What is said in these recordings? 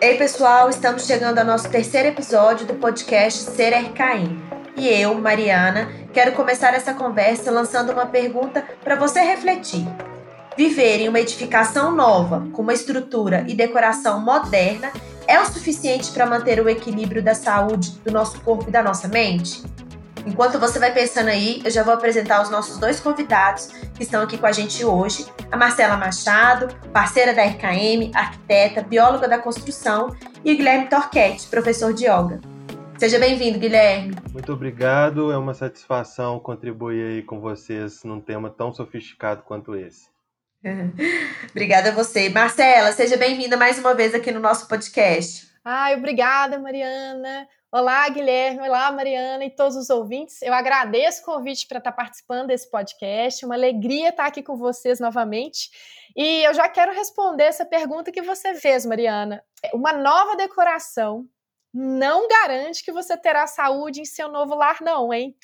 Ei, pessoal, estamos chegando ao nosso terceiro episódio do podcast Ser RKM. E eu, Mariana, quero começar essa conversa lançando uma pergunta para você refletir. Viver em uma edificação nova, com uma estrutura e decoração moderna, é o suficiente para manter o equilíbrio da saúde do nosso corpo e da nossa mente? Enquanto você vai pensando aí, eu já vou apresentar os nossos dois convidados que estão aqui com a gente hoje. A Marcela Machado, parceira da RKM, arquiteta, bióloga da construção, e o Guilherme Torquete, professor de yoga. Seja bem-vindo, Guilherme. Muito obrigado, é uma satisfação contribuir aí com vocês num tema tão sofisticado quanto esse. obrigada a você. Marcela, seja bem-vinda mais uma vez aqui no nosso podcast. Ai, obrigada, Mariana. Olá, Guilherme. Olá, Mariana e todos os ouvintes. Eu agradeço o convite para estar participando desse podcast. Uma alegria estar aqui com vocês novamente. E eu já quero responder essa pergunta que você fez, Mariana. Uma nova decoração não garante que você terá saúde em seu novo lar, não, hein?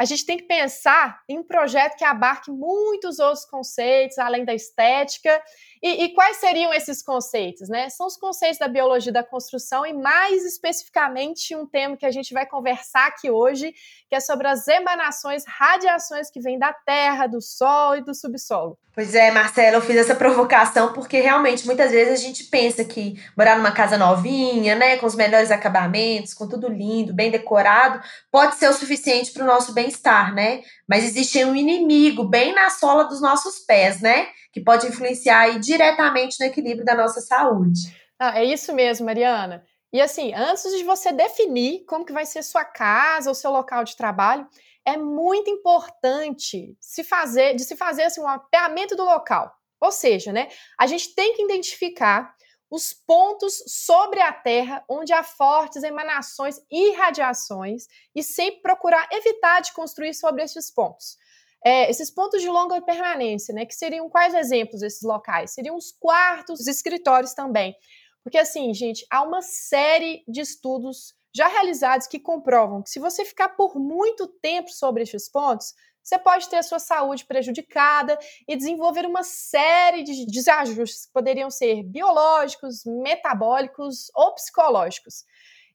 A gente tem que pensar em um projeto que abarque muitos outros conceitos, além da estética. E, e, quais seriam esses conceitos? Né? São os conceitos da biologia da construção e, mais especificamente, um tema que a gente vai conversar aqui hoje, que é sobre as emanações, radiações que vêm da terra, do sol e do subsolo. Pois é, Marcela, eu fiz essa provocação porque realmente muitas vezes a gente pensa que morar numa casa novinha, né, com os melhores acabamentos, com tudo lindo, bem decorado, pode ser o suficiente para o nosso bem-estar, né? Mas existe um inimigo bem na sola dos nossos pés, né? Que pode influenciar aí diretamente no equilíbrio da nossa saúde. Ah, é isso mesmo, Mariana. E assim, antes de você definir como que vai ser sua casa ou seu local de trabalho, é muito importante se fazer, de se fazer assim, um mapeamento do local. Ou seja, né, a gente tem que identificar os pontos sobre a Terra onde há fortes emanações e radiações e sempre procurar evitar de construir sobre esses pontos. É, esses pontos de longa permanência, né, que seriam quais exemplos desses locais? Seriam os quartos, os escritórios também. Porque assim, gente, há uma série de estudos já realizados que comprovam que se você ficar por muito tempo sobre estes pontos, você pode ter a sua saúde prejudicada e desenvolver uma série de desajustes que poderiam ser biológicos, metabólicos ou psicológicos.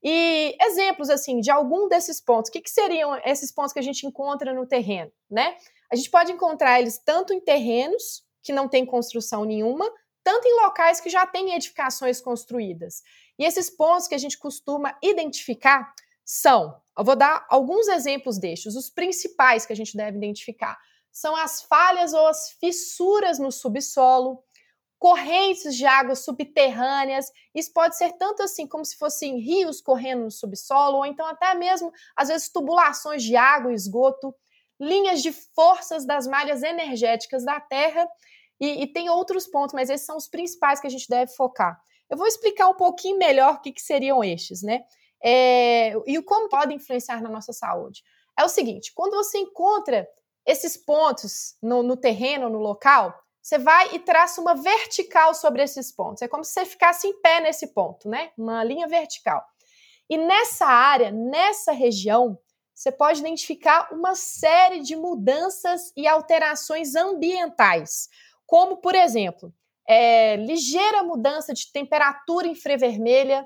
E exemplos assim de algum desses pontos, o que, que seriam esses pontos que a gente encontra no terreno, né? A gente pode encontrar eles tanto em terrenos que não tem construção nenhuma, tanto em locais que já têm edificações construídas. E esses pontos que a gente costuma identificar são, eu vou dar alguns exemplos destes, os principais que a gente deve identificar. São as falhas ou as fissuras no subsolo, correntes de águas subterrâneas. Isso pode ser tanto assim como se fossem rios correndo no subsolo, ou então até mesmo, às vezes, tubulações de água e esgoto, linhas de forças das malhas energéticas da Terra. E, e tem outros pontos, mas esses são os principais que a gente deve focar. Eu vou explicar um pouquinho melhor o que, que seriam estes, né? É, e como podem influenciar na nossa saúde. É o seguinte: quando você encontra esses pontos no, no terreno, no local, você vai e traça uma vertical sobre esses pontos. É como se você ficasse em pé nesse ponto, né? Uma linha vertical. E nessa área, nessa região, você pode identificar uma série de mudanças e alterações ambientais, como, por exemplo, é, ligeira mudança de temperatura infravermelha,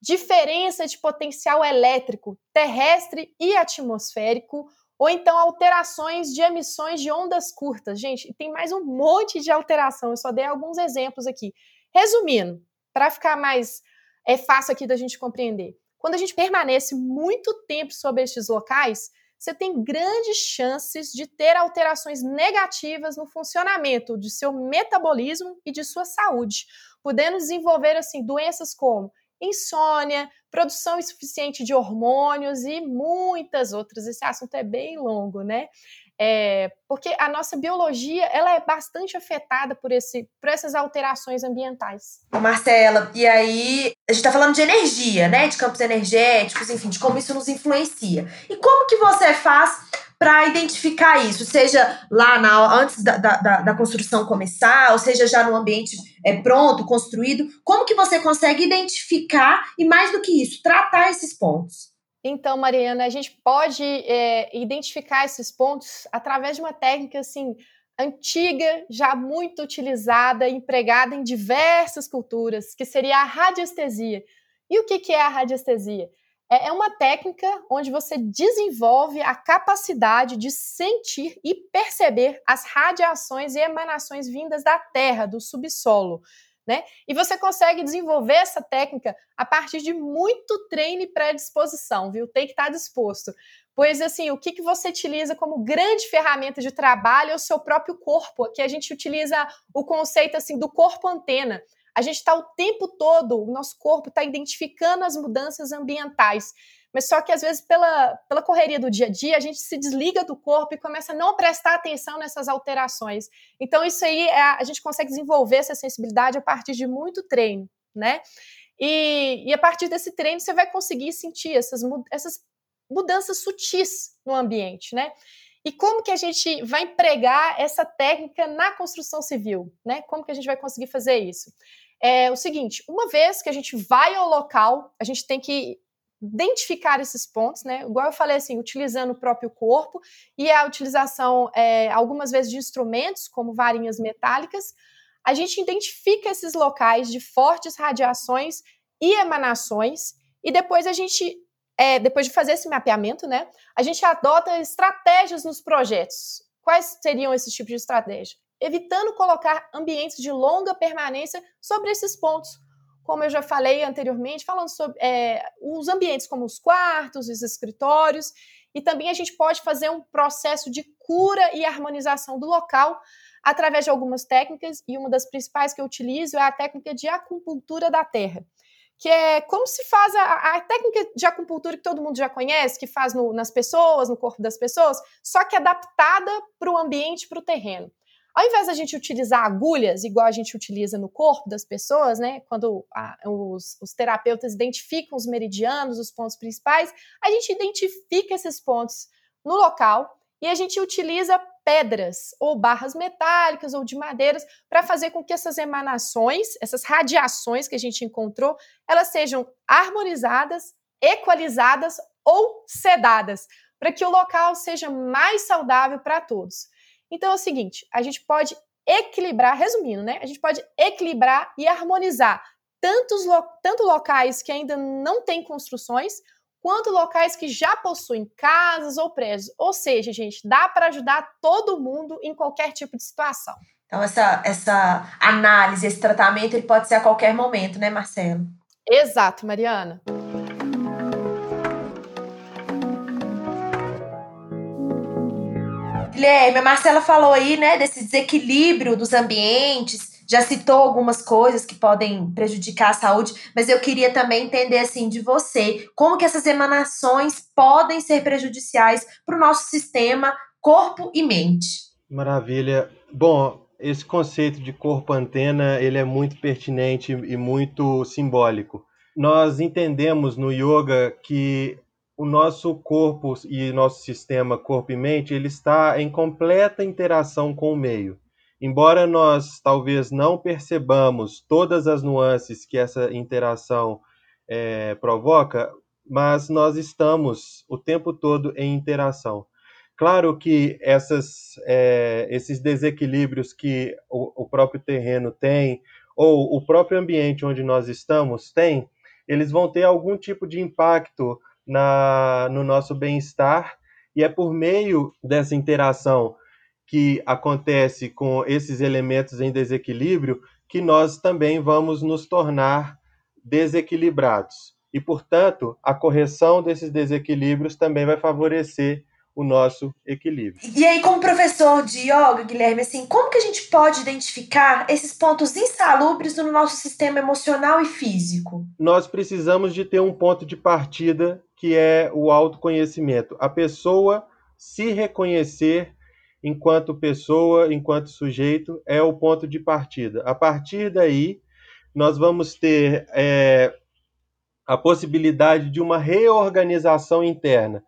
diferença de potencial elétrico terrestre e atmosférico, ou então alterações de emissões de ondas curtas. Gente, tem mais um monte de alteração, eu só dei alguns exemplos aqui. Resumindo, para ficar mais é fácil aqui da gente compreender. Quando a gente permanece muito tempo sobre estes locais, você tem grandes chances de ter alterações negativas no funcionamento de seu metabolismo e de sua saúde, podendo desenvolver assim doenças como insônia, produção insuficiente de hormônios e muitas outras. Esse assunto é bem longo, né? É, porque a nossa biologia ela é bastante afetada por, esse, por essas alterações ambientais. Marcela, e aí a gente está falando de energia, né? De campos energéticos, enfim, de como isso nos influencia. E como que você faz para identificar isso, seja lá na, antes da, da, da, construção começar, ou seja já no ambiente é, pronto, construído, como que você consegue identificar e mais do que isso, tratar esses pontos? Então, Mariana, a gente pode é, identificar esses pontos através de uma técnica assim antiga, já muito utilizada, empregada em diversas culturas, que seria a radiestesia. E o que é a radiestesia? É, é uma técnica onde você desenvolve a capacidade de sentir e perceber as radiações e emanações vindas da Terra, do subsolo. Né? E você consegue desenvolver essa técnica a partir de muito treino e predisposição, viu? Tem que estar disposto. Pois assim, o que, que você utiliza como grande ferramenta de trabalho é o seu próprio corpo. Aqui a gente utiliza o conceito assim do corpo antena. A gente está o tempo todo, o nosso corpo está identificando as mudanças ambientais. Mas só que às vezes, pela, pela correria do dia a dia, a gente se desliga do corpo e começa a não prestar atenção nessas alterações. Então, isso aí é, a gente consegue desenvolver essa sensibilidade a partir de muito treino, né? E, e a partir desse treino, você vai conseguir sentir essas, essas mudanças sutis no ambiente, né? E como que a gente vai empregar essa técnica na construção civil, né? Como que a gente vai conseguir fazer isso? É o seguinte, uma vez que a gente vai ao local, a gente tem que identificar esses pontos, né? Igual eu falei assim, utilizando o próprio corpo e a utilização, é, algumas vezes, de instrumentos, como varinhas metálicas, a gente identifica esses locais de fortes radiações e emanações, e depois a gente é, depois de fazer esse mapeamento, né, a gente adota estratégias nos projetos. Quais seriam esses tipos de estratégia? Evitando colocar ambientes de longa permanência sobre esses pontos. Como eu já falei anteriormente, falando sobre é, os ambientes como os quartos, os escritórios, e também a gente pode fazer um processo de cura e harmonização do local através de algumas técnicas, e uma das principais que eu utilizo é a técnica de acupuntura da terra que é como se faz a, a, técnica de acupuntura que todo mundo já conhece, que faz no, nas pessoas, no corpo das pessoas, só que adaptada para o ambiente, para o terreno. Ao invés da gente utilizar agulhas, igual a gente utiliza no corpo das pessoas, né? Quando a, os, os terapeutas identificam os meridianos, os pontos principais, a gente identifica esses pontos no local e a gente utiliza pedras ou barras metálicas ou de madeiras para fazer com que essas emanações, essas radiações que a gente encontrou, elas sejam harmonizadas, equalizadas ou sedadas, para que o local seja mais saudável para todos. Então é o seguinte, a gente pode equilibrar, resumindo, né? A gente pode equilibrar e harmonizar tantos lo tanto locais que ainda não têm construções, quanto locais que já possuem casas ou prédios. Ou seja, gente, dá para ajudar todo mundo em qualquer tipo de situação. Então, essa, essa análise, esse tratamento, ele pode ser a qualquer momento, né, Marcelo? Exato, Mariana. Guilherme, a Marcela falou aí, né, desse desequilíbrio dos ambientes, já citou algumas coisas que podem prejudicar a saúde, mas eu queria também entender assim de você, como que essas emanações podem ser prejudiciais para o nosso sistema corpo e mente. Maravilha. Bom, esse conceito de corpo antena, ele é muito pertinente e muito simbólico. Nós entendemos no yoga que o nosso corpo e nosso sistema corpo e mente, ele está em completa interação com o meio. Embora nós talvez não percebamos todas as nuances que essa interação é, provoca, mas nós estamos o tempo todo em interação. Claro que essas, é, esses desequilíbrios que o, o, próprio terreno tem, ou o próprio ambiente onde nós estamos tem, eles vão ter algum tipo de impacto na, no nosso bem-estar, e é por meio dessa interação que acontece com esses elementos em desequilíbrio que nós também vamos nos tornar desequilibrados. E, portanto, a correção desses desequilíbrios também vai favorecer o nosso equilíbrio. E aí, como professor de yoga, Guilherme, assim, como que a gente pode identificar esses pontos insalubres no nosso sistema emocional e físico? Nós precisamos de ter um ponto de partida que é o autoconhecimento. A pessoa se reconhecer enquanto pessoa, enquanto sujeito, é o ponto de partida. A partir daí, nós vamos ter é, a possibilidade de uma reorganização interna,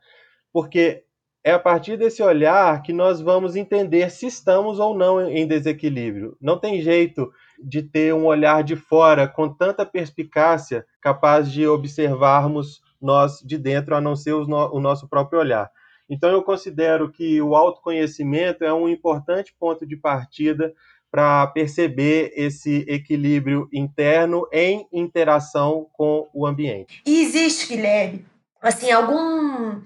porque é a partir desse olhar que nós vamos entender se estamos ou não em desequilíbrio. Não tem jeito de ter um olhar de fora com tanta perspicácia capaz de observarmos nós de dentro, a não ser o nosso próprio olhar. Então, eu considero que o autoconhecimento é um importante ponto de partida para perceber esse equilíbrio interno em interação com o ambiente. E existe, Guilherme, assim, algum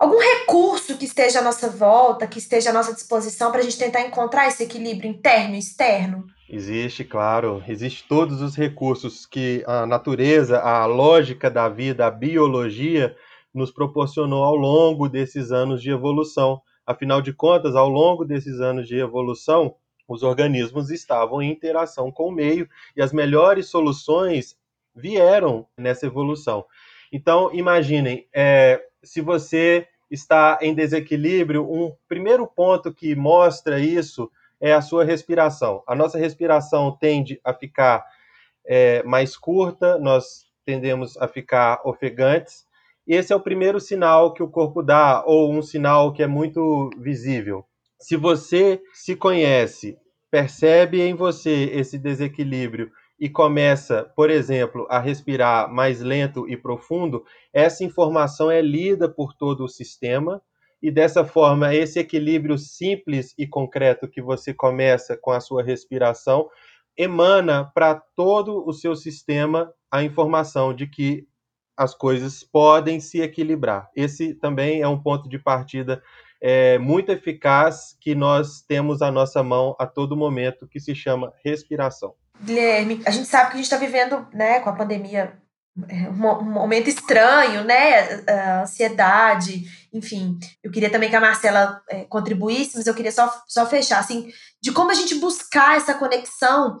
algum recurso que esteja à nossa volta, que esteja à nossa disposição para a gente tentar encontrar esse equilíbrio interno e externo? Existe, claro. Existe todos os recursos que a natureza, a lógica da vida, a biologia nos proporcionou ao longo desses anos de evolução. Afinal de contas, ao longo desses anos de evolução, os organismos estavam em interação com o meio e as melhores soluções vieram nessa evolução. Então, imaginem, é, se você está em desequilíbrio, um primeiro ponto que mostra isso é a sua respiração. A nossa respiração tende a ficar é, mais curta, nós tendemos a ficar ofegantes. Esse é o primeiro sinal que o corpo dá, ou um sinal que é muito visível. Se você se conhece, percebe em você esse desequilíbrio e começa, por exemplo, a respirar mais lento e profundo, essa informação é lida por todo o sistema e dessa forma esse equilíbrio simples e concreto que você começa com a sua respiração emana para todo o seu sistema a informação de que as coisas podem se equilibrar. Esse também é um ponto de partida é, muito eficaz que nós temos à nossa mão a todo momento, que se chama respiração. Guilherme, a gente sabe que a gente está vivendo, né, com a pandemia, é, um momento estranho, né, a ansiedade, enfim. Eu queria também que a Marcela é, contribuísse, mas eu queria só, só fechar, assim, de como a gente buscar essa conexão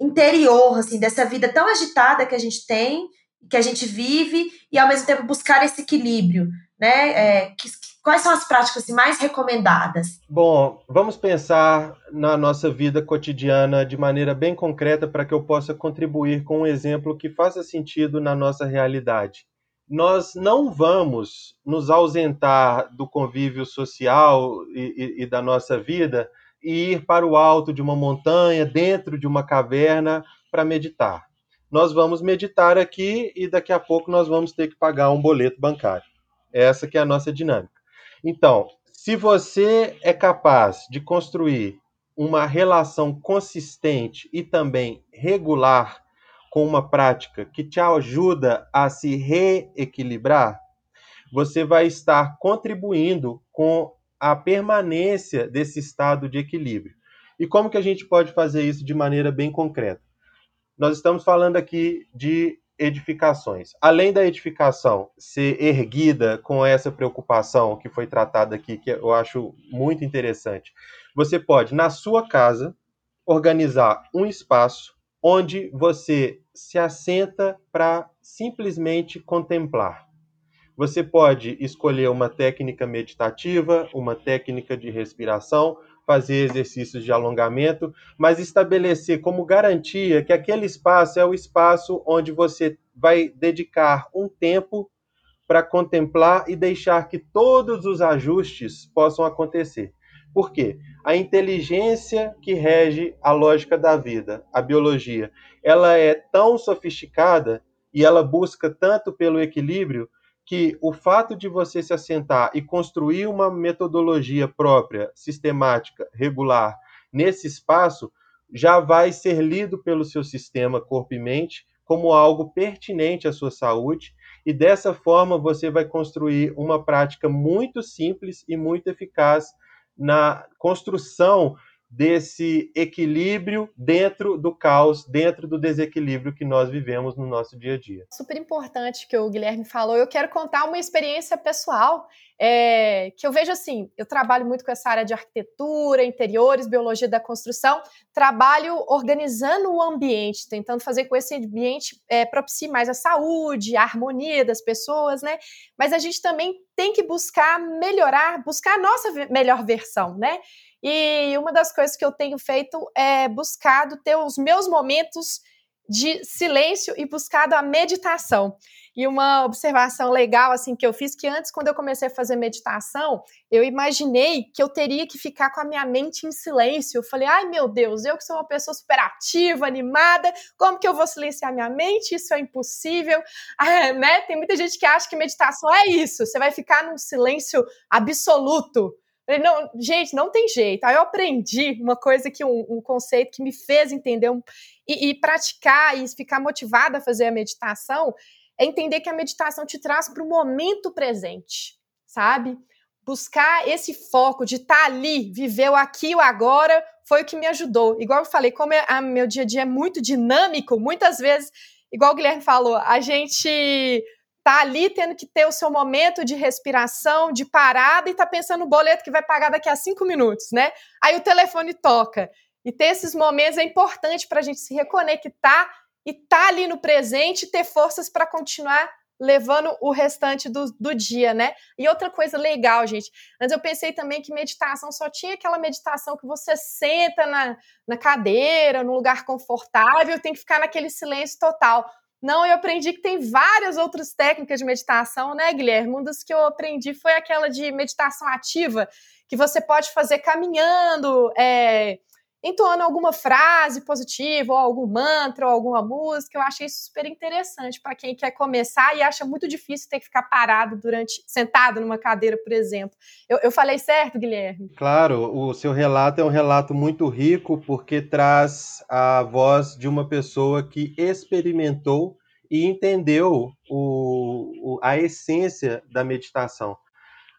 interior, assim, dessa vida tão agitada que a gente tem, que a gente vive, e ao mesmo tempo buscar esse equilíbrio, né, é, que, Quais são as práticas assim, mais recomendadas? Bom, vamos pensar na nossa vida cotidiana de maneira bem concreta para que eu possa contribuir com um exemplo que faça sentido na nossa realidade. Nós não vamos nos ausentar do convívio social e, e, e da nossa vida e ir para o alto de uma montanha, dentro de uma caverna, para meditar. Nós vamos meditar aqui e daqui a pouco nós vamos ter que pagar um boleto bancário. Essa que é a nossa dinâmica. Então, se você é capaz de construir uma relação consistente e também regular com uma prática que te ajuda a se reequilibrar, você vai estar contribuindo com a permanência desse estado de equilíbrio. E como que a gente pode fazer isso de maneira bem concreta? Nós estamos falando aqui de edificações. Além da edificação ser erguida com essa preocupação que foi tratada aqui, que eu acho muito interessante, você pode, na sua casa, organizar um espaço onde você se assenta para simplesmente contemplar. Você pode escolher uma técnica meditativa, uma técnica de respiração, fazer exercícios de alongamento, mas estabelecer como garantia que aquele espaço é o espaço onde você vai dedicar um tempo para contemplar e deixar que todos os ajustes possam acontecer. Por quê? A inteligência que rege a lógica da vida, a biologia, ela é tão sofisticada e ela busca tanto pelo equilíbrio que o fato de você se assentar e construir uma metodologia própria, sistemática, regular, nesse espaço, já vai ser lido pelo seu sistema corpo e mente como algo pertinente à sua saúde, e dessa forma você vai construir uma prática muito simples e muito eficaz na construção desse equilíbrio dentro do caos, dentro do desequilíbrio que nós vivemos no nosso dia a dia. Super importante que o Guilherme falou. Eu quero contar uma experiência pessoal é, que eu vejo assim. Eu trabalho muito com essa área de arquitetura, interiores, biologia da construção. Trabalho organizando o ambiente, tentando fazer com esse ambiente é, mais a saúde, a harmonia das pessoas, né? Mas a gente também tem que buscar melhorar, buscar a nossa melhor versão, né? E uma das coisas que eu tenho feito é buscado ter os meus momentos de silêncio e buscado a meditação. E uma observação legal assim que eu fiz que antes quando eu comecei a fazer meditação, eu imaginei que eu teria que ficar com a minha mente em silêncio. Eu falei: "Ai, meu Deus, eu que sou uma pessoa super ativa, animada, como que eu vou silenciar minha mente? Isso é impossível". Ah, né? Tem muita gente que acha que meditação é isso, você vai ficar num silêncio absoluto. Não, gente, não tem jeito. Aí eu aprendi uma coisa que um, um conceito que me fez entender um, e, e, praticar e ficar motivada a fazer a meditação é entender que a meditação te traz para o momento presente, sabe? Buscar esse foco de estar tá ali, viver o aqui e o agora, foi o que me ajudou. Igual eu falei, como é, a, meu dia a dia é muito dinâmico, muitas vezes, igual o Guilherme falou, a gente tá ali tendo que ter o seu momento de respiração, de parada e tá pensando no boleto que vai pagar daqui a cinco minutos, né? Aí o telefone toca. E ter esses momentos é importante para a gente se reconectar e tá ali no presente, ter forças para continuar levando o restante do, do dia, né? E outra coisa legal, gente, antes eu pensei também que meditação só tinha aquela meditação que você senta na, na cadeira, num lugar confortável, tem que ficar naquele silêncio total. Não, eu aprendi que tem várias outras técnicas de meditação, né, Guilherme? Uma das que eu aprendi foi aquela de meditação ativa, que você pode fazer caminhando, é, entoando alguma frase positiva, ou algum mantra, ou alguma música. Eu achei isso super interessante para quem quer começar e acha muito difícil ter que ficar parado durante, sentado numa cadeira, por exemplo. Eu, eu falei certo, Guilherme? Claro, o seu relato é um relato muito rico porque traz a voz de uma pessoa que experimentou e entendeu o, o, a essência da meditação.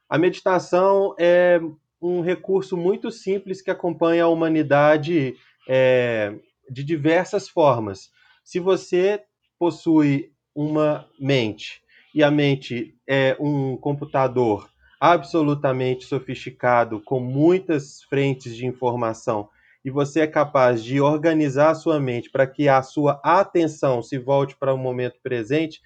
A meditação é um recurso muito simples que acompanha a humanidade é, de diversas formas. Se você possui uma mente e a mente é um computador absolutamente sofisticado, com muitas frentes de informação, e você é capaz de organizar a sua mente para que a sua atenção se volte para o momento presente,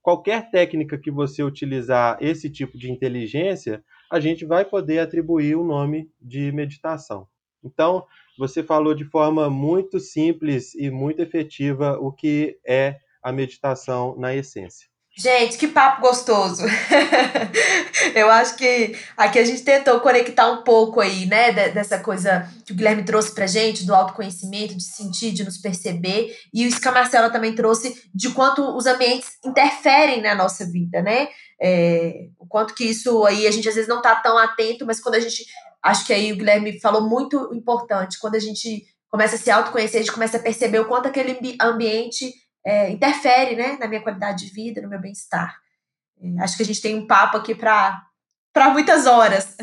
qualquer técnica que você utilizar esse tipo de inteligência, a gente vai poder atribuir o nome de meditação. Então, você falou de forma muito simples e muito efetiva o que é a meditação na essência. Gente, que papo gostoso. Eu acho que aqui a gente tentou conectar um pouco aí, né, dessa coisa que o Guilherme trouxe pra gente, do autoconhecimento, de sentir, de nos perceber, e a Marcela também trouxe de quanto os ambientes interferem na nossa vida, né? É, o quanto que isso aí a gente às vezes não tá tão atento, mas quando a gente. Acho que aí o Guilherme falou muito importante, quando a gente começa a se autoconhecer, a gente começa a perceber o quanto aquele ambiente é, interfere né, na minha qualidade de vida, no meu bem-estar. É, acho que a gente tem um papo aqui para para muitas horas,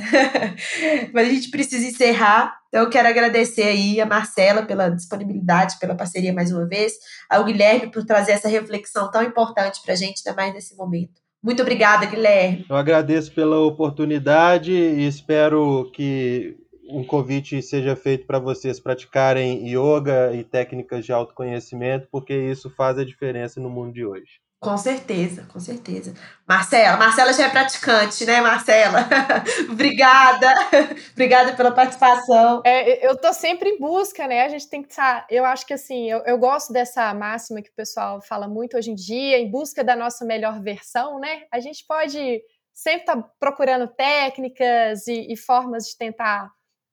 mas a gente precisa encerrar. Então, eu quero agradecer aí a Marcela pela disponibilidade, pela parceria mais uma vez, ao Guilherme por trazer essa reflexão tão importante para a gente, ainda mais nesse momento. Muito obrigada, Guilherme. Eu agradeço pela oportunidade e espero que um convite seja feito para vocês praticarem yoga e técnicas de autoconhecimento, porque isso faz a diferença no mundo de hoje. Com certeza, com certeza. Marcela, Marcela já é praticante, né, Marcela? Obrigada. Obrigada pela participação. É, eu tô sempre em busca, né? A gente tem que estar. Tá, eu acho que assim, eu, eu gosto dessa máxima que o pessoal fala muito hoje em dia, em busca da nossa melhor versão, né? A gente pode sempre estar tá procurando técnicas e, e formas de tentar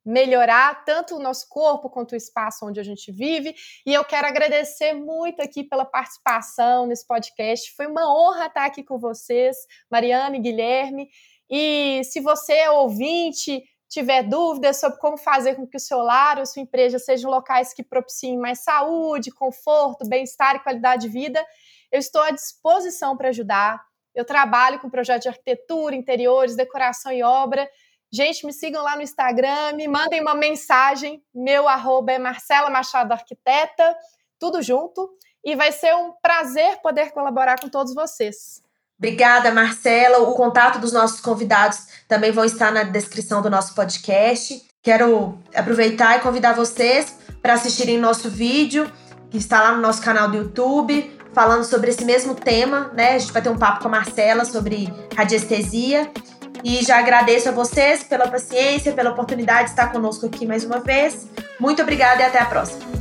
melhorar tanto o nosso corpo quanto o espaço onde a gente vive. E eu quero agradecer muito aqui pela participação nesse podcast. Foi uma honra estar aqui com vocês, Mariana e Guilherme. E se você ouvinte, tiver dúvidas sobre como fazer com que o seu lar ou sua empresa sejam locais que propiciem mais saúde, conforto, bem-estar e qualidade de vida, eu estou à disposição para ajudar. Eu trabalho com projetos de arquitetura, interiores, decoração e obra. Gente, me sigam lá no Instagram, me mandem uma mensagem. Meu arroba é Marcela Machado Arquiteta, tudo junto. E vai ser um prazer poder colaborar com todos vocês. Obrigada, Marcela. O contato dos nossos convidados também vão estar na descrição do nosso podcast. Quero aproveitar e convidar vocês para assistirem nosso vídeo, que está lá no nosso canal do YouTube, falando sobre esse mesmo tema, né? A gente vai ter um papo com a Marcela sobre radiestesia. E já agradeço a vocês pela paciência, pela oportunidade de estar conosco aqui mais uma vez. Muito obrigada e até a próxima.